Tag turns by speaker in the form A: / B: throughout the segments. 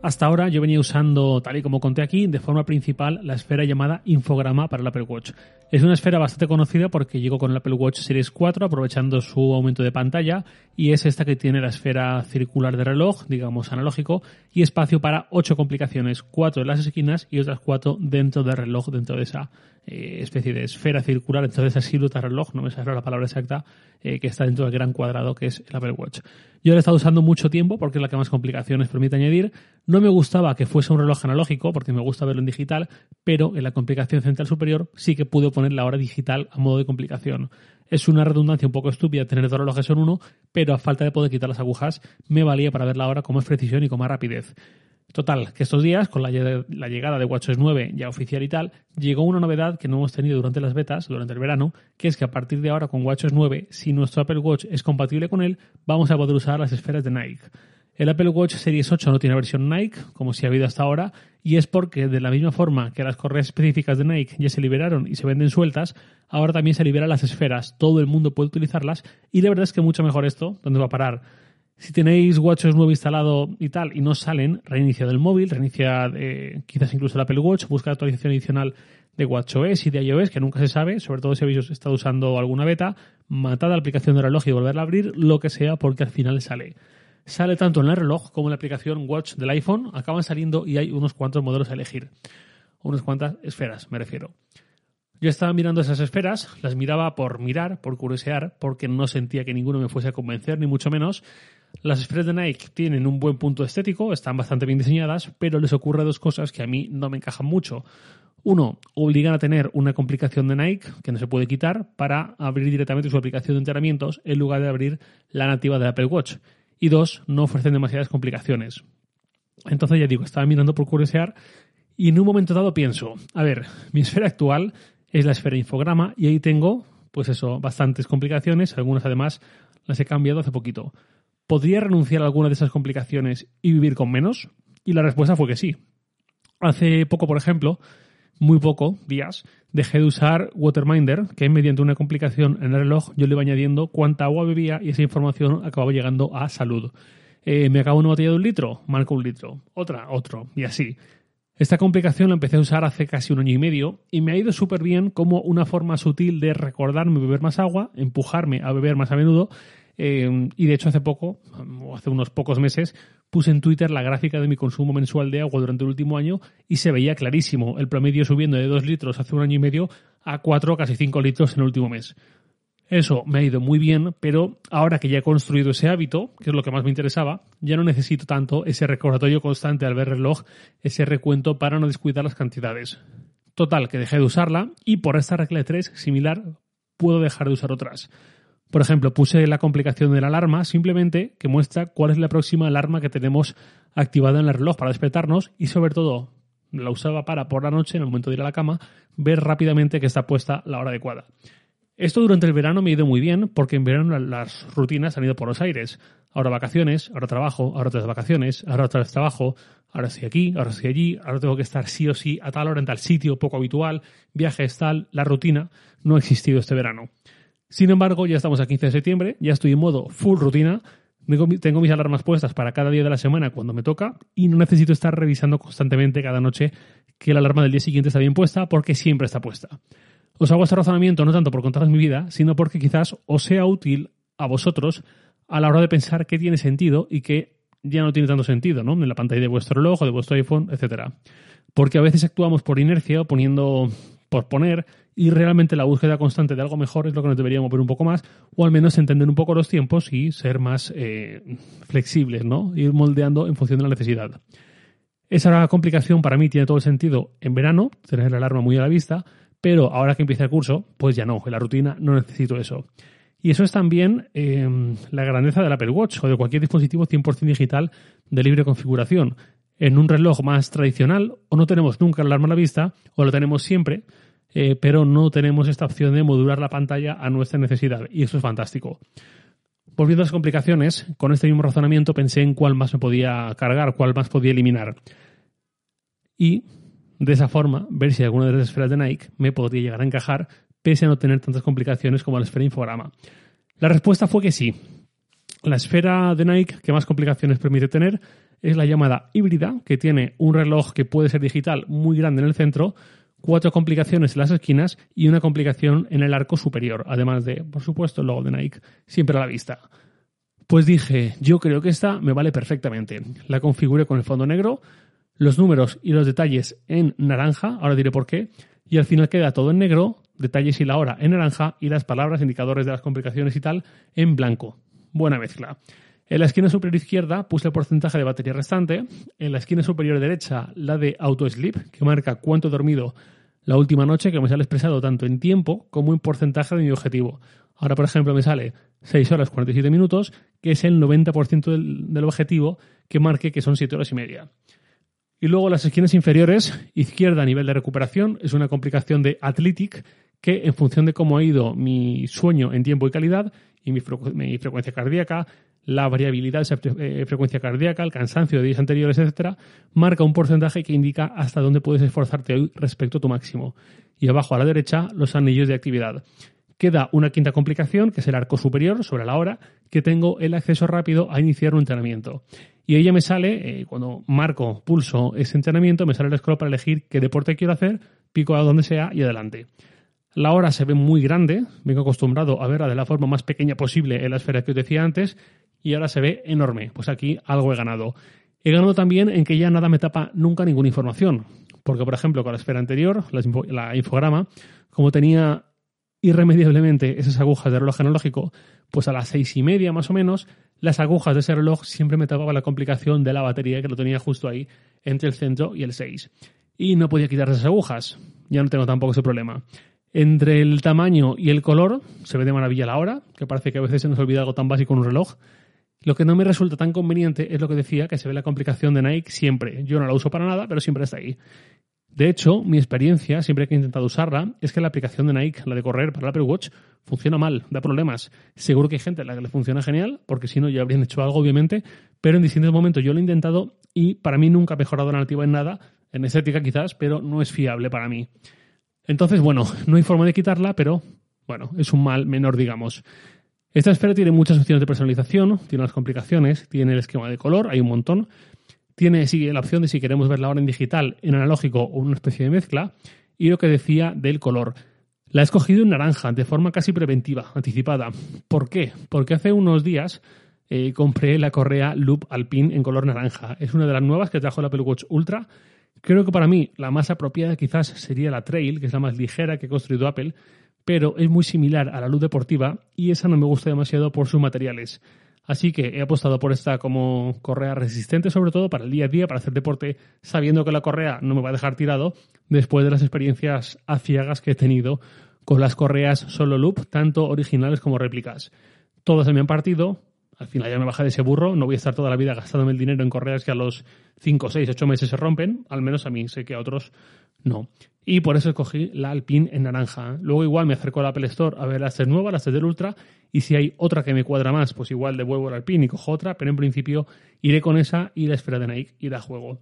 A: Hasta ahora yo venía usando, tal y como conté aquí, de forma principal la esfera llamada infograma para el Apple Watch. Es una esfera bastante conocida porque llegó con el Apple Watch Series 4 aprovechando su aumento de pantalla y es esta que tiene la esfera circular de reloj, digamos analógico, y espacio para 8 complicaciones, 4 en las esquinas y otras 4 dentro del reloj, dentro de esa eh, especie de esfera circular, de esa silueta reloj, no me sale la palabra exacta, eh, que está dentro del gran cuadrado que es el Apple Watch. Yo lo he estado usando mucho tiempo porque es la que más complicaciones permite añadir. No me gustaba que fuese un reloj analógico porque me gusta verlo en digital, pero en la complicación central superior sí que pude poner la hora digital a modo de complicación. Es una redundancia un poco estúpida tener dos relojes en uno, pero a falta de poder quitar las agujas me valía para ver la hora con más precisión y con más rapidez. Total, que estos días, con la, llegada de WatchOS 9 ya oficial y tal, llegó una novedad que no hemos tenido durante las betas, durante el verano, que es que a partir de ahora con WatchOS 9, si nuestro Apple Watch es compatible con él, vamos a poder usar las esferas de Nike. El Apple Watch Series 8 no tiene versión Nike, como si ha habido hasta ahora, y es porque de la misma forma que las correas específicas de Nike ya se liberaron y se venden sueltas, ahora también se liberan las esferas, todo el mundo puede utilizarlas, y la verdad es que mucho mejor esto, ¿dónde va a parar? Si tenéis WatchOS nuevo instalado y tal y no salen, reinicia el móvil, reinicia eh, quizás incluso el Apple Watch, busca actualización adicional de WatchOS y de iOS, que nunca se sabe, sobre todo si habéis estado usando alguna beta, matad la aplicación de reloj y volverla a abrir, lo que sea, porque al final sale. Sale tanto en el reloj como en la aplicación Watch del iPhone, acaban saliendo y hay unos cuantos modelos a elegir. Unas cuantas esferas, me refiero. Yo estaba mirando esas esferas, las miraba por mirar, por curiosear, porque no sentía que ninguno me fuese a convencer, ni mucho menos, las esferas de Nike tienen un buen punto estético, están bastante bien diseñadas, pero les ocurre dos cosas que a mí no me encajan mucho. Uno, obligan a tener una complicación de Nike que no se puede quitar para abrir directamente su aplicación de entrenamientos en lugar de abrir la nativa de Apple Watch. Y dos, no ofrecen demasiadas complicaciones. Entonces ya digo, estaba mirando por curiosear y en un momento dado pienso, a ver, mi esfera actual es la esfera infograma y ahí tengo, pues eso, bastantes complicaciones, algunas además las he cambiado hace poquito. ¿Podría renunciar a alguna de esas complicaciones y vivir con menos? Y la respuesta fue que sí. Hace poco, por ejemplo, muy poco, días, dejé de usar Waterminder, que mediante una complicación en el reloj yo le iba añadiendo cuánta agua bebía y esa información acababa llegando a salud. Eh, me acabo una botella de un litro, marco un litro. Otra, otro, y así. Esta complicación la empecé a usar hace casi un año y medio y me ha ido súper bien como una forma sutil de recordarme beber más agua, empujarme a beber más a menudo eh, y de hecho hace poco, o hace unos pocos meses, puse en Twitter la gráfica de mi consumo mensual de agua durante el último año y se veía clarísimo el promedio subiendo de 2 litros hace un año y medio a 4, casi 5 litros en el último mes. Eso me ha ido muy bien, pero ahora que ya he construido ese hábito, que es lo que más me interesaba, ya no necesito tanto ese recordatorio constante al ver reloj, ese recuento para no descuidar las cantidades. Total, que dejé de usarla y por esta regla de 3 similar puedo dejar de usar otras. Por ejemplo, puse la complicación de la alarma simplemente que muestra cuál es la próxima alarma que tenemos activada en el reloj para despertarnos y sobre todo la usaba para por la noche, en el momento de ir a la cama, ver rápidamente que está puesta la hora adecuada. Esto durante el verano me ha ido muy bien porque en verano las rutinas han ido por los aires. Ahora vacaciones, ahora trabajo, ahora otras vacaciones, ahora otra vez trabajo, ahora estoy aquí, ahora estoy allí, ahora tengo que estar sí o sí a tal hora en tal sitio poco habitual, viajes tal, la rutina no ha existido este verano. Sin embargo, ya estamos a 15 de septiembre, ya estoy en modo full rutina, tengo mis alarmas puestas para cada día de la semana cuando me toca y no necesito estar revisando constantemente cada noche que la alarma del día siguiente está bien puesta porque siempre está puesta. Os hago este razonamiento no tanto por contaros mi vida, sino porque quizás os sea útil a vosotros a la hora de pensar qué tiene sentido y qué ya no tiene tanto sentido, ¿no? En la pantalla de vuestro reloj o de vuestro iPhone, etcétera. Porque a veces actuamos por inercia, poniendo por poner y realmente la búsqueda constante de algo mejor es lo que nos debería mover un poco más o al menos entender un poco los tiempos y ser más eh, flexibles, ¿no? Ir moldeando en función de la necesidad. Esa complicación para mí tiene todo el sentido en verano, tener la alarma muy a la vista, pero ahora que empieza el curso, pues ya no, en la rutina no necesito eso. Y eso es también em, la grandeza del Apple Watch o de cualquier dispositivo 100% digital de libre configuración en un reloj más tradicional o no tenemos nunca el alarma a la vista o lo tenemos siempre, eh, pero no tenemos esta opción de modular la pantalla a nuestra necesidad y eso es fantástico. Volviendo a las complicaciones, con este mismo razonamiento pensé en cuál más me podía cargar, cuál más podía eliminar. Y de esa forma ver si alguna de las esferas de Nike me podría llegar a encajar pese a no tener tantas complicaciones como la esfera infograma. La respuesta fue que sí. La esfera de Nike que más complicaciones permite tener es la llamada híbrida, que tiene un reloj que puede ser digital muy grande en el centro, cuatro complicaciones en las esquinas y una complicación en el arco superior, además de, por supuesto, el logo de Nike siempre a la vista. Pues dije, yo creo que esta me vale perfectamente. La configuré con el fondo negro, los números y los detalles en naranja, ahora diré por qué, y al final queda todo en negro, detalles y la hora en naranja y las palabras, indicadores de las complicaciones y tal en blanco. Buena mezcla. En la esquina superior izquierda puse el porcentaje de batería restante. En la esquina superior derecha la de auto sleep, que marca cuánto he dormido la última noche, que me sale expresado tanto en tiempo como en porcentaje de mi objetivo. Ahora, por ejemplo, me sale 6 horas 47 minutos, que es el 90% del, del objetivo que marque que son 7 horas y media. Y luego las esquinas inferiores, izquierda a nivel de recuperación, es una complicación de Athletic que en función de cómo ha ido mi sueño en tiempo y calidad y mi, frecuencia cardíaca, la variabilidad de eh, frecuencia cardíaca, el cansancio de días anteriores, etcétera, marca un porcentaje que indica hasta dónde puedes esforzarte hoy respecto a tu máximo. Y abajo a la derecha, los anillos de actividad. Queda una quinta complicación, que es el arco superior, sobre la hora, que tengo el acceso rápido a iniciar un entrenamiento. Y ella me sale, eh, cuando marco, pulso ese entrenamiento, me sale el scroll para elegir qué deporte quiero hacer, pico a donde sea y adelante. La hora se ve muy grande, vengo acostumbrado a verla de la forma más pequeña posible en la esfera que os decía antes, y ahora se ve enorme. Pues aquí algo he ganado. He ganado también en que ya nada me tapa nunca ninguna información. Porque, por ejemplo, con la esfera anterior, la, infograma, como tenía irremediablemente esas agujas de reloj analógico, pues a las seis y media más o menos, las agujas de ese reloj siempre me tapaban la complicación de la batería que lo tenía justo ahí entre el centro y el 6. Y no podía quitar esas agujas. Ya no tengo tampoco ese problema. Entre el tamaño y el color se ve de maravilla la hora, que parece que a veces se nos olvida algo tan básico en un reloj. Lo que no me resulta tan conveniente es lo que decía, que se ve la complicación de Nike siempre. Yo no la uso para nada, pero siempre está ahí. De hecho, mi experiencia, siempre que he intentado usarla, es que la aplicación de Nike, la de correr para el Apple Watch, funciona mal, da problemas. Seguro que hay gente a la que le funciona genial, porque si no ya habrían hecho algo, obviamente, pero en distintos momentos yo lo he intentado y para mí nunca ha mejorado la nativa en nada, en estética quizás, pero no es fiable para mí. Entonces, bueno, no hay forma de quitarla, pero bueno, es un mal menor, digamos. Esta esfera tiene muchas opciones de personalización, tiene las complicaciones, tiene el esquema de color, hay un montón. Tiene la opción de si queremos verla ahora en digital, en analógico o una especie de mezcla. Y lo que decía del color. La he escogido en naranja, de forma casi preventiva, anticipada. ¿Por qué? Porque hace unos días eh, compré la correa Loop Alpine en color naranja. Es una de las nuevas que trajo el Apple Watch Ultra Creo que para mí la más apropiada quizás sería la Trail, que es la más ligera que ha construido Apple, pero es muy similar a la luz deportiva y esa no me gusta demasiado por sus materiales. Así que he apostado por esta como correa resistente, sobre todo para el día a día, para hacer deporte, sabiendo que la correa no me va a dejar tirado después de las experiencias aciagas que he tenido con las correas solo loop, tanto originales como réplicas. Todas se me han partido, al final ya me bajé de ese burro, no voy a estar toda la vida gastándome el dinero en correas que a los 5, 6, 8 meses se rompen, al menos a mí, sé que a otros no. Y por eso escogí la Alpine en naranja. Luego igual me acerco al Apple Store a ver las tres nuevas, las tres del Ultra, y si hay otra que me cuadra más, pues igual devuelvo la Alpine y cojo otra, pero en principio iré con esa y la esfera de Nike y la juego.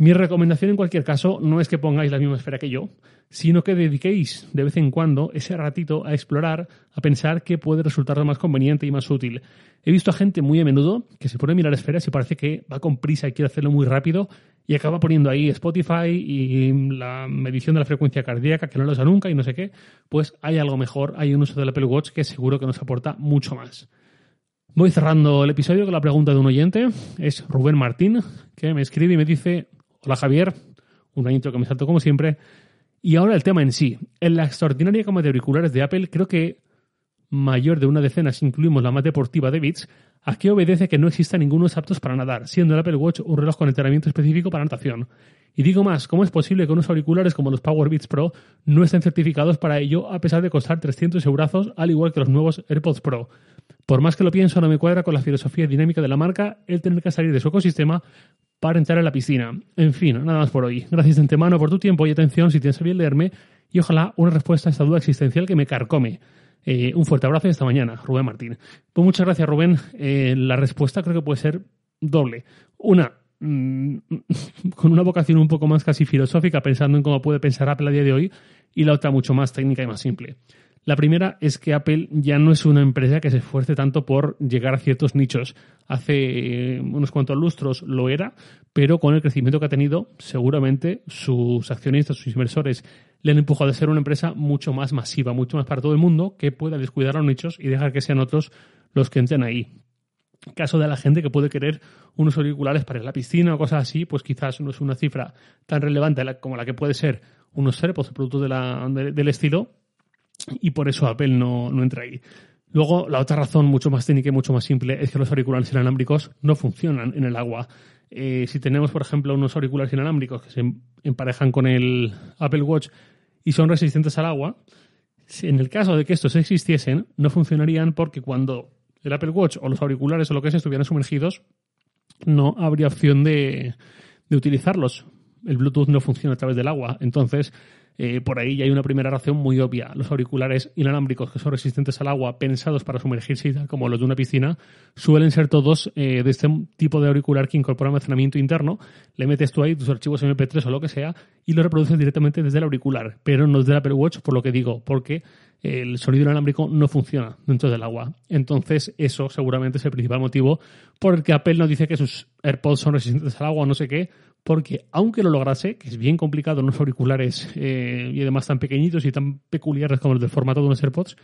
A: Mi recomendación en cualquier caso no es que pongáis la misma esfera que yo, sino que dediquéis de vez en cuando ese ratito a explorar, a pensar qué puede resultar más conveniente y más útil. He visto a gente muy a menudo que se pone a mirar esferas y parece que va con prisa y quiere hacerlo muy rápido y acaba poniendo ahí Spotify y la medición de la frecuencia cardíaca que no lo usa nunca y no sé qué. Pues hay algo mejor, hay un uso del Apple Watch que seguro que nos aporta mucho más. Voy cerrando el episodio con la pregunta de un oyente. Es Rubén Martín, que me escribe y me dice, hola Javier, una intro que me salto como siempre. Y ahora el tema en sí. En la extraordinaria gama de auriculares de Apple, creo que mayor de una decena si incluimos la más deportiva de Beats, ¿a qué obedece que no exista ninguno aptos para nadar, siendo el Apple Watch un reloj con entrenamiento específico para natación? Y digo más, ¿cómo es posible que unos auriculares como los Power Beats Pro no estén certificados para ello a pesar de costar 300 euros, al igual que los nuevos AirPods Pro? Por más que lo pienso, no me cuadra con la filosofía dinámica de la marca el tener que salir de su ecosistema para entrar en la piscina. En fin, nada más por hoy. Gracias de antemano por tu tiempo y atención si tienes a bien leerme y ojalá una respuesta a esta duda existencial que me carcome. Eh, un fuerte abrazo y hasta mañana, Rubén Martín. Pues muchas gracias, Rubén. Eh, la respuesta creo que puede ser doble. Una, mm, con una vocación un poco más casi filosófica, pensando en cómo puede pensar Apple a día de hoy, y la otra mucho más técnica y más simple. La primera es que Apple ya no es una empresa que se esfuerce tanto por llegar a ciertos nichos. Hace eh, unos cuantos lustros lo era, pero con el crecimiento que ha tenido, seguramente sus accionistas, sus inversores, le han empujado a ser una empresa mucho más masiva, mucho más para todo el mundo, que pueda descuidar los nichos y dejar que sean otros los que entren ahí. Caso de la gente que puede querer unos auriculares para la piscina o cosas así, pues quizás no es una cifra tan relevante como la que puede ser unos AirPods, productos de del estilo, y por eso Apple no, no entra ahí. Luego, la otra razón, mucho más técnica y mucho más simple, es que los auriculares inalámbricos no funcionan en el agua. Eh, si tenemos, por ejemplo, unos auriculares inalámbricos que se emparejan con el Apple Watch y son resistentes al agua, en el caso de que estos existiesen, no funcionarían porque cuando el Apple Watch o los auriculares o lo que sea estuvieran sumergidos, no habría opción de, de utilizarlos. El Bluetooth no funciona a través del agua. Entonces, eh, por ahí ya hay una primera razón muy obvia. Los auriculares inalámbricos que son resistentes al agua, pensados para sumergirse y tal, como los de una piscina, suelen ser todos eh, de este tipo de auricular que incorpora almacenamiento interno. Le metes tú ahí tus archivos MP3 o lo que sea y lo reproduces directamente desde el auricular, pero no desde el Apple Watch, por lo que digo, porque el sonido inalámbrico no funciona dentro del agua. Entonces, eso seguramente es el principal motivo por el que Apple no dice que sus AirPods son resistentes al agua o no sé qué, porque aunque lo lograse, que es bien complicado unos auriculares eh, y además tan pequeñitos y tan peculiares como los del formato de unos AirPods,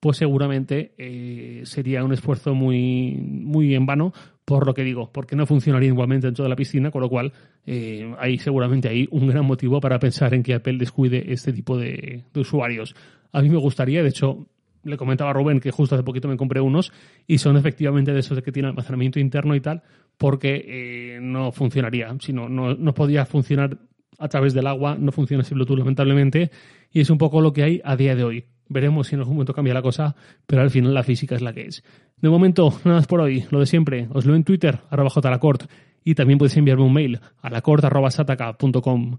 A: pues seguramente eh, sería un esfuerzo muy, muy en vano, por lo que digo, porque no funcionaría igualmente dentro de la piscina, con lo cual eh, hay seguramente ahí un gran motivo para pensar en que Apple descuide este tipo de usuarios. A mí me gustaría, de hecho, le comentaba a Rubén que justo hace poquito me compré unos y son efectivamente de esos de que tienen almacenamiento interno y tal, porque eh, no funcionaría. Si no, no, podía funcionar a través del agua, no funciona sin Bluetooth lamentablemente, y es un poco lo que hay a día de hoy. Veremos si en algún momento cambia la cosa, pero al final la física es la que es. De momento, nada más por hoy, lo de siempre. Os leo en Twitter, arroba jlacort, y también podéis enviarme un mail a lacort.sataka.com.